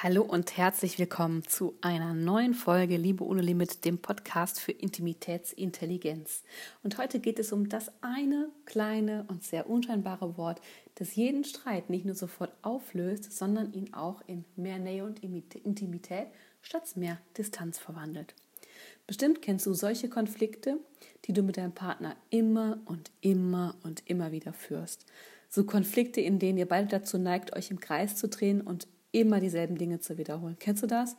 Hallo und herzlich willkommen zu einer neuen Folge Liebe ohne Limit, dem Podcast für Intimitätsintelligenz. Und heute geht es um das eine kleine und sehr unscheinbare Wort, das jeden Streit nicht nur sofort auflöst, sondern ihn auch in mehr Nähe und Intimität statt mehr Distanz verwandelt. Bestimmt kennst du solche Konflikte, die du mit deinem Partner immer und immer und immer wieder führst. So Konflikte, in denen ihr beide dazu neigt, euch im Kreis zu drehen und immer dieselben Dinge zu wiederholen. Kennst du das?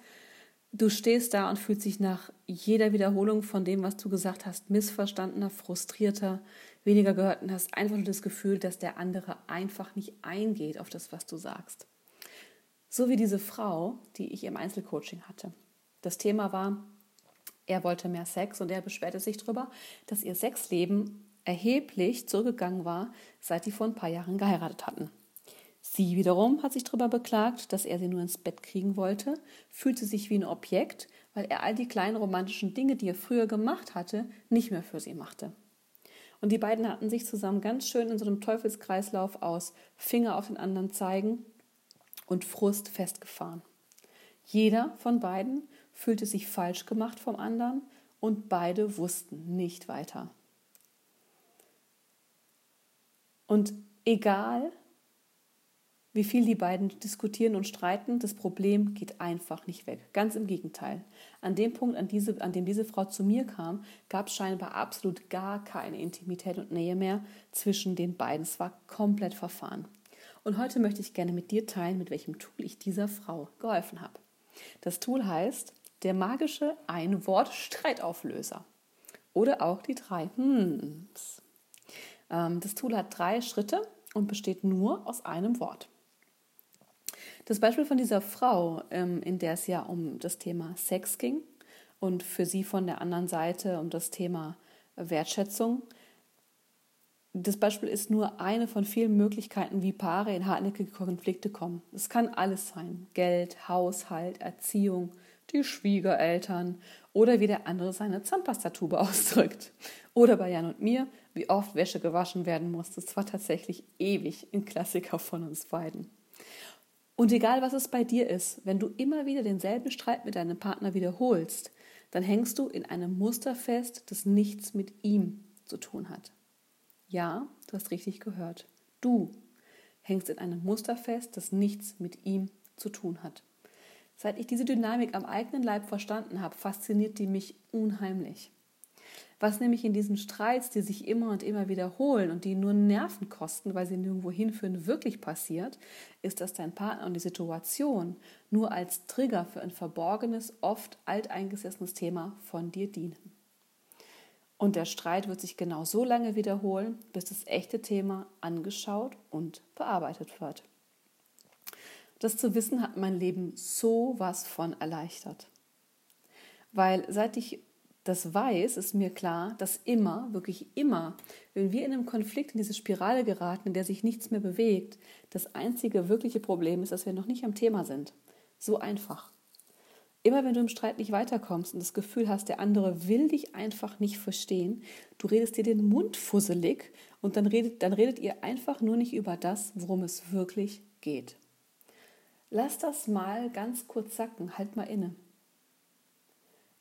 Du stehst da und fühlst dich nach jeder Wiederholung von dem, was du gesagt hast, missverstandener, frustrierter, weniger gehört und hast einfach nur das Gefühl, dass der andere einfach nicht eingeht auf das, was du sagst. So wie diese Frau, die ich im Einzelcoaching hatte. Das Thema war, er wollte mehr Sex und er beschwerte sich darüber, dass ihr Sexleben erheblich zurückgegangen war, seit die vor ein paar Jahren geheiratet hatten. Sie wiederum hat sich darüber beklagt, dass er sie nur ins Bett kriegen wollte, fühlte sich wie ein Objekt, weil er all die kleinen romantischen Dinge, die er früher gemacht hatte, nicht mehr für sie machte. Und die beiden hatten sich zusammen ganz schön in so einem Teufelskreislauf aus Finger auf den anderen zeigen und Frust festgefahren. Jeder von beiden fühlte sich falsch gemacht vom anderen und beide wussten nicht weiter. Und egal, wie viel die beiden diskutieren und streiten, das Problem geht einfach nicht weg. Ganz im Gegenteil. An dem Punkt, an, diese, an dem diese Frau zu mir kam, gab es scheinbar absolut gar keine Intimität und Nähe mehr zwischen den beiden. Es war komplett verfahren. Und heute möchte ich gerne mit dir teilen, mit welchem Tool ich dieser Frau geholfen habe. Das Tool heißt der magische Ein-Wort-Streitauflöser. Oder auch die drei Hmms. Ähm, das Tool hat drei Schritte und besteht nur aus einem Wort. Das Beispiel von dieser Frau, ähm, in der es ja um das Thema Sex ging und für sie von der anderen Seite um das Thema Wertschätzung. Das Beispiel ist nur eine von vielen Möglichkeiten, wie Paare in hartnäckige Konflikte kommen. Es kann alles sein. Geld, Haushalt, Erziehung, die Schwiegereltern oder wie der andere seine Zahnpastatube ausdrückt. Oder bei Jan und mir, wie oft Wäsche gewaschen werden muss. Das war tatsächlich ewig ein Klassiker von uns beiden. Und egal, was es bei dir ist, wenn du immer wieder denselben Streit mit deinem Partner wiederholst, dann hängst du in einem Muster fest, das nichts mit ihm zu tun hat. Ja, du hast richtig gehört. Du hängst in einem Muster fest, das nichts mit ihm zu tun hat. Seit ich diese Dynamik am eigenen Leib verstanden habe, fasziniert die mich unheimlich. Was nämlich in diesen Streits, die sich immer und immer wiederholen und die nur Nerven kosten, weil sie nirgendwo hinführen, wirklich passiert, ist, dass dein Partner und die Situation nur als Trigger für ein verborgenes, oft alteingesessenes Thema von dir dienen. Und der Streit wird sich genau so lange wiederholen, bis das echte Thema angeschaut und bearbeitet wird. Das zu wissen hat mein Leben so was von erleichtert. Weil seit ich das weiß, ist mir klar, dass immer, wirklich immer, wenn wir in einem Konflikt in diese Spirale geraten, in der sich nichts mehr bewegt, das einzige wirkliche Problem ist, dass wir noch nicht am Thema sind. So einfach. Immer wenn du im Streit nicht weiterkommst und das Gefühl hast, der andere will dich einfach nicht verstehen, du redest dir den Mund fusselig und dann redet, dann redet ihr einfach nur nicht über das, worum es wirklich geht. Lass das mal ganz kurz sacken, halt mal inne.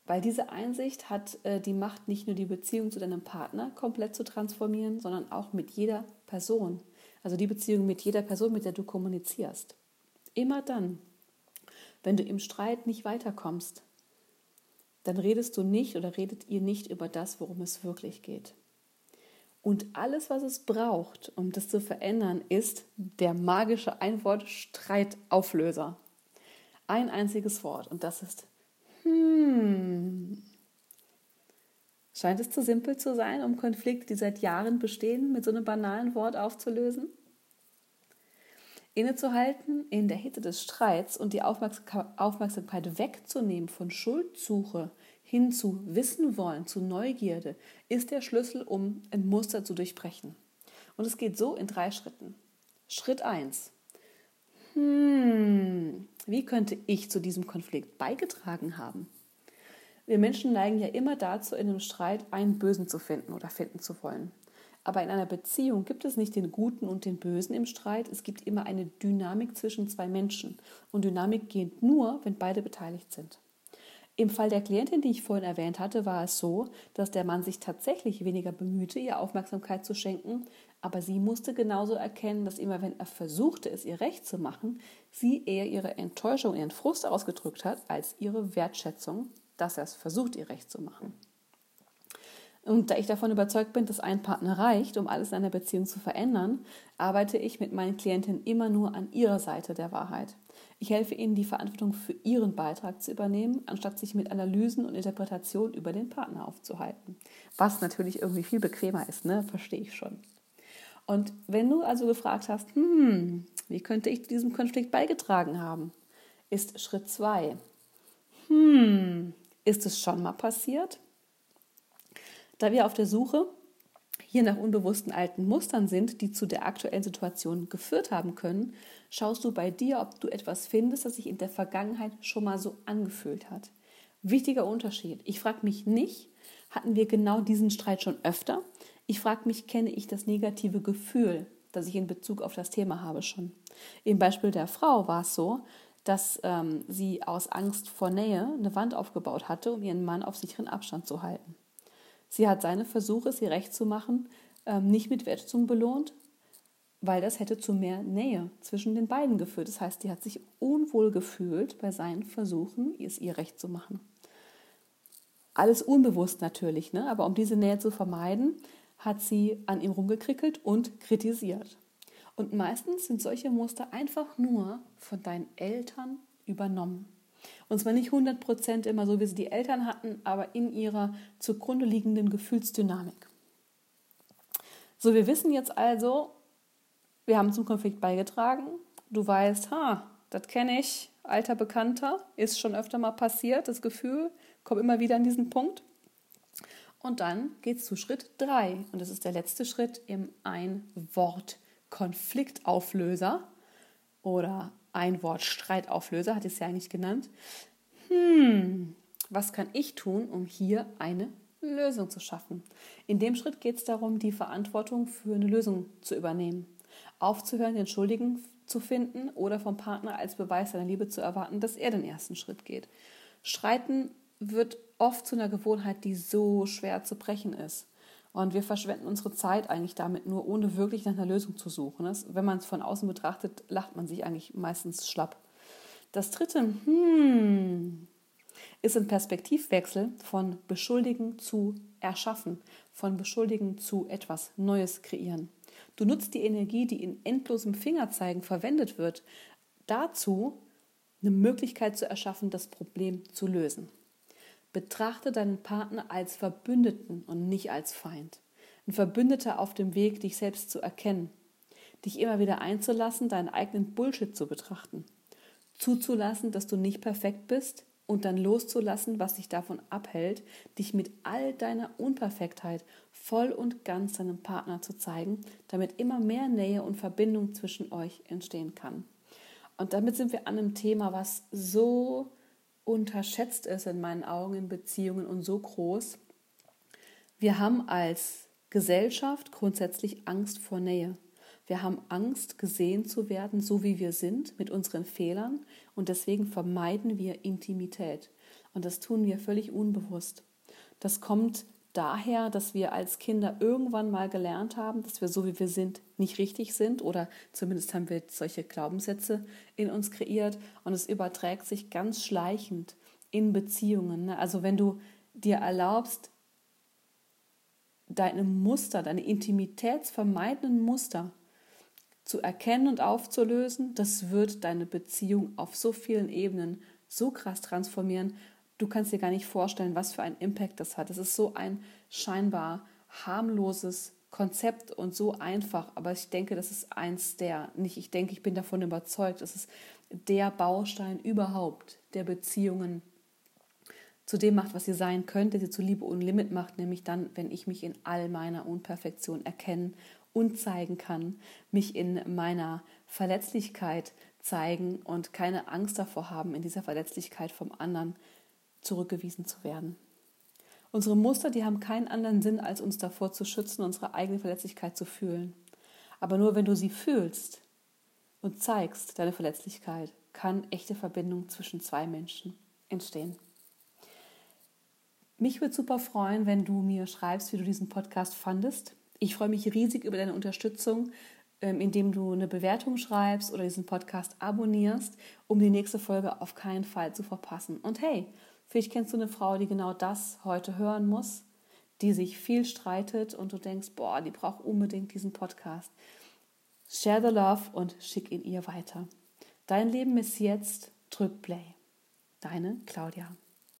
Weil diese Einsicht hat äh, die Macht, nicht nur die Beziehung zu deinem Partner komplett zu transformieren, sondern auch mit jeder Person. Also die Beziehung mit jeder Person, mit der du kommunizierst. Immer dann, wenn du im Streit nicht weiterkommst, dann redest du nicht oder redet ihr nicht über das, worum es wirklich geht. Und alles, was es braucht, um das zu verändern, ist der magische Einwort-Streitauflöser. Ein einziges Wort und das ist hm. Scheint es zu simpel zu sein, um Konflikte, die seit Jahren bestehen, mit so einem banalen Wort aufzulösen? Innezuhalten in der Hitze des Streits und die Aufmerksamkeit wegzunehmen von Schuldsuche hin zu Wissen wollen, zu Neugierde, ist der Schlüssel, um ein Muster zu durchbrechen. Und es geht so in drei Schritten. Schritt 1. Hm, wie könnte ich zu diesem Konflikt beigetragen haben? Wir Menschen neigen ja immer dazu, in einem Streit einen Bösen zu finden oder finden zu wollen. Aber in einer Beziehung gibt es nicht den Guten und den Bösen im Streit. Es gibt immer eine Dynamik zwischen zwei Menschen. Und Dynamik geht nur, wenn beide beteiligt sind. Im Fall der Klientin, die ich vorhin erwähnt hatte, war es so, dass der Mann sich tatsächlich weniger bemühte, ihr Aufmerksamkeit zu schenken, aber sie musste genauso erkennen, dass immer wenn er versuchte, es ihr recht zu machen, sie eher ihre Enttäuschung, ihren Frust ausgedrückt hat, als ihre Wertschätzung, dass er es versucht, ihr recht zu machen. Und da ich davon überzeugt bin, dass ein Partner reicht, um alles in einer Beziehung zu verändern, arbeite ich mit meinen Klientinnen immer nur an ihrer Seite der Wahrheit. Ich helfe ihnen, die Verantwortung für ihren Beitrag zu übernehmen, anstatt sich mit Analysen und Interpretationen über den Partner aufzuhalten. Was natürlich irgendwie viel bequemer ist, ne? Verstehe ich schon. Und wenn du also gefragt hast, hm, wie könnte ich diesem Konflikt beigetragen haben, ist Schritt zwei. Hm, ist es schon mal passiert? Da wir auf der Suche hier nach unbewussten alten Mustern sind, die zu der aktuellen Situation geführt haben können, schaust du bei dir, ob du etwas findest, das sich in der Vergangenheit schon mal so angefühlt hat. Wichtiger Unterschied. Ich frage mich nicht, hatten wir genau diesen Streit schon öfter? Ich frage mich, kenne ich das negative Gefühl, das ich in Bezug auf das Thema habe schon? Im Beispiel der Frau war es so, dass ähm, sie aus Angst vor Nähe eine Wand aufgebaut hatte, um ihren Mann auf sicheren Abstand zu halten. Sie hat seine Versuche, es ihr recht zu machen, ähm, nicht mit Wertschätzung belohnt, weil das hätte zu mehr Nähe zwischen den beiden geführt. Das heißt, sie hat sich unwohl gefühlt bei seinen Versuchen, es ihr recht zu machen. Alles unbewusst natürlich, ne? aber um diese Nähe zu vermeiden, hat sie an ihm rumgekrickelt und kritisiert. Und meistens sind solche Muster einfach nur von deinen Eltern übernommen. Und zwar nicht 100% immer so, wie sie die Eltern hatten, aber in ihrer zugrunde liegenden Gefühlsdynamik. So, wir wissen jetzt also, wir haben zum Konflikt beigetragen. Du weißt, ha, das kenne ich, alter Bekannter, ist schon öfter mal passiert, das Gefühl, kommt immer wieder an diesen Punkt. Und dann geht es zu Schritt 3. Und das ist der letzte Schritt im Ein-Wort-Konfliktauflöser oder Ein-Wort-Streitauflöser, hat es ja eigentlich genannt. Hm, was kann ich tun, um hier eine Lösung zu schaffen? In dem Schritt geht es darum, die Verantwortung für eine Lösung zu übernehmen. Aufzuhören, den Schuldigen zu finden oder vom Partner als Beweis seiner Liebe zu erwarten, dass er den ersten Schritt geht. Streiten wird oft zu einer Gewohnheit, die so schwer zu brechen ist. Und wir verschwenden unsere Zeit eigentlich damit nur, ohne wirklich nach einer Lösung zu suchen. Das, wenn man es von außen betrachtet, lacht man sich eigentlich meistens schlapp. Das dritte, hm, ist ein Perspektivwechsel von beschuldigen zu erschaffen, von beschuldigen zu etwas Neues kreieren. Du nutzt die Energie, die in endlosem Fingerzeigen verwendet wird, dazu, eine Möglichkeit zu erschaffen, das Problem zu lösen. Betrachte deinen Partner als Verbündeten und nicht als Feind. Ein Verbündeter auf dem Weg, dich selbst zu erkennen, dich immer wieder einzulassen, deinen eigenen Bullshit zu betrachten, zuzulassen, dass du nicht perfekt bist und dann loszulassen, was dich davon abhält, dich mit all deiner Unperfektheit voll und ganz deinem Partner zu zeigen, damit immer mehr Nähe und Verbindung zwischen euch entstehen kann. Und damit sind wir an einem Thema, was so unterschätzt ist in meinen Augen in Beziehungen und so groß. Wir haben als Gesellschaft grundsätzlich Angst vor Nähe. Wir haben Angst, gesehen zu werden, so wie wir sind, mit unseren Fehlern. Und deswegen vermeiden wir Intimität. Und das tun wir völlig unbewusst. Das kommt daher, dass wir als Kinder irgendwann mal gelernt haben, dass wir so wie wir sind nicht richtig sind oder zumindest haben wir solche Glaubenssätze in uns kreiert und es überträgt sich ganz schleichend in Beziehungen. Ne? Also wenn du dir erlaubst, deine Muster, deine intimitätsvermeidenden Muster zu erkennen und aufzulösen, das wird deine Beziehung auf so vielen Ebenen so krass transformieren du kannst dir gar nicht vorstellen, was für einen Impact das hat. Es ist so ein scheinbar harmloses Konzept und so einfach, aber ich denke, das ist eins der, nicht ich denke, ich bin davon überzeugt, es ist der Baustein überhaupt der Beziehungen zu dem macht, was sie sein könnte, sie zu Liebe und Limit macht, nämlich dann, wenn ich mich in all meiner Unperfektion erkennen und zeigen kann, mich in meiner Verletzlichkeit zeigen und keine Angst davor haben, in dieser Verletzlichkeit vom anderen zurückgewiesen zu werden. Unsere Muster, die haben keinen anderen Sinn, als uns davor zu schützen, unsere eigene Verletzlichkeit zu fühlen. Aber nur wenn du sie fühlst und zeigst, deine Verletzlichkeit, kann echte Verbindung zwischen zwei Menschen entstehen. Mich würde super freuen, wenn du mir schreibst, wie du diesen Podcast fandest. Ich freue mich riesig über deine Unterstützung, ähm, indem du eine Bewertung schreibst oder diesen Podcast abonnierst, um die nächste Folge auf keinen Fall zu verpassen. Und hey, vielleicht kennst du eine Frau, die genau das heute hören muss, die sich viel streitet und du denkst, boah, die braucht unbedingt diesen Podcast. Share the love und schick ihn ihr weiter. Dein Leben ist jetzt, drück Play. Deine Claudia.